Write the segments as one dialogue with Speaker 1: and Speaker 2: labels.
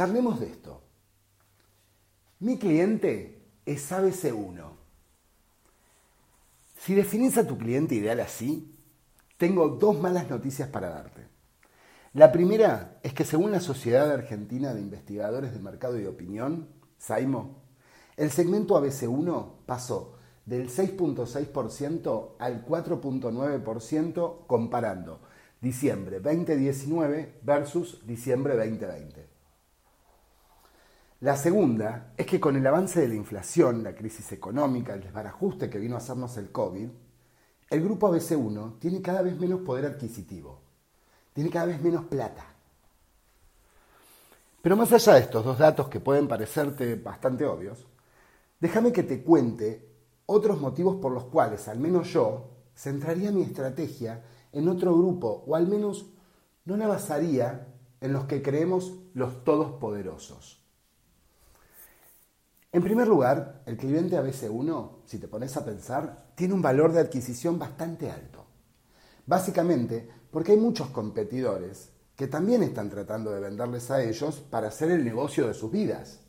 Speaker 1: charlemos de esto. Mi cliente es ABC1. Si definís a tu cliente ideal así, tengo dos malas noticias para darte. La primera es que según la Sociedad Argentina de Investigadores de Mercado y Opinión, SAIMO, el segmento ABC1 pasó del 6.6% al 4.9% comparando diciembre 2019 versus diciembre 2020. La segunda es que con el avance de la inflación, la crisis económica, el desbarajuste que vino a hacernos el COVID, el grupo ABC1 tiene cada vez menos poder adquisitivo, tiene cada vez menos plata. Pero más allá de estos dos datos que pueden parecerte bastante obvios, déjame que te cuente otros motivos por los cuales, al menos yo, centraría mi estrategia en otro grupo, o al menos no la basaría en los que creemos los todopoderosos. En primer lugar, el cliente ABC1, si te pones a pensar, tiene un valor de adquisición bastante alto. Básicamente porque hay muchos competidores que también están tratando de venderles a ellos para hacer el negocio de sus vidas.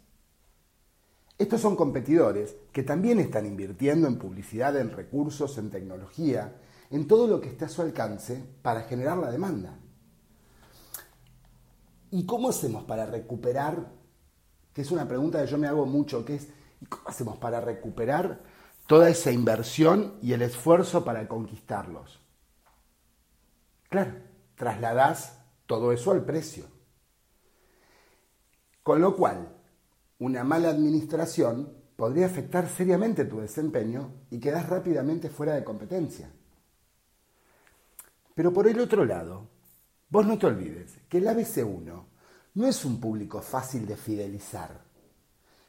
Speaker 1: Estos son competidores que también están invirtiendo en publicidad, en recursos, en tecnología, en todo lo que esté a su alcance para generar la demanda. ¿Y cómo hacemos para recuperar que es una pregunta que yo me hago mucho, que es, ¿y cómo hacemos para recuperar toda esa inversión y el esfuerzo para conquistarlos? Claro, trasladás todo eso al precio. Con lo cual, una mala administración podría afectar seriamente tu desempeño y quedás rápidamente fuera de competencia. Pero por el otro lado, vos no te olvides que el ABC1 no es un público fácil de fidelizar.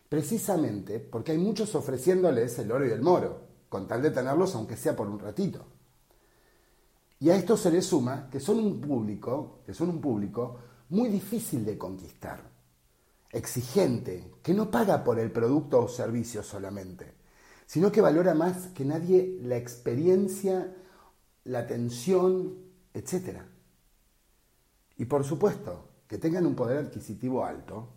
Speaker 1: Precisamente porque hay muchos ofreciéndoles el oro y el moro, con tal de tenerlos aunque sea por un ratito. Y a esto se le suma que son un público, que son un público muy difícil de conquistar, exigente, que no paga por el producto o servicio solamente, sino que valora más que nadie la experiencia, la atención, etc. Y por supuesto, que tengan un poder adquisitivo alto,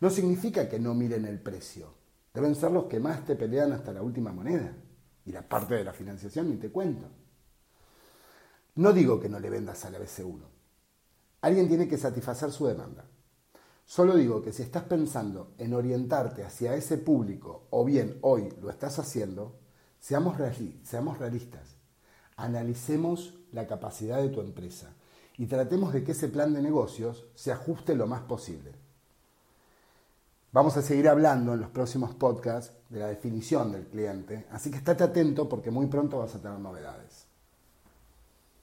Speaker 1: no significa que no miren el precio. Deben ser los que más te pelean hasta la última moneda. Y la parte de la financiación ni te cuento. No digo que no le vendas a la BC1. Alguien tiene que satisfacer su demanda. Solo digo que si estás pensando en orientarte hacia ese público o bien hoy lo estás haciendo, seamos, seamos realistas. Analicemos la capacidad de tu empresa y tratemos de que ese plan de negocios se ajuste lo más posible. Vamos a seguir hablando en los próximos podcasts de la definición del cliente, así que estate atento porque muy pronto vas a tener novedades.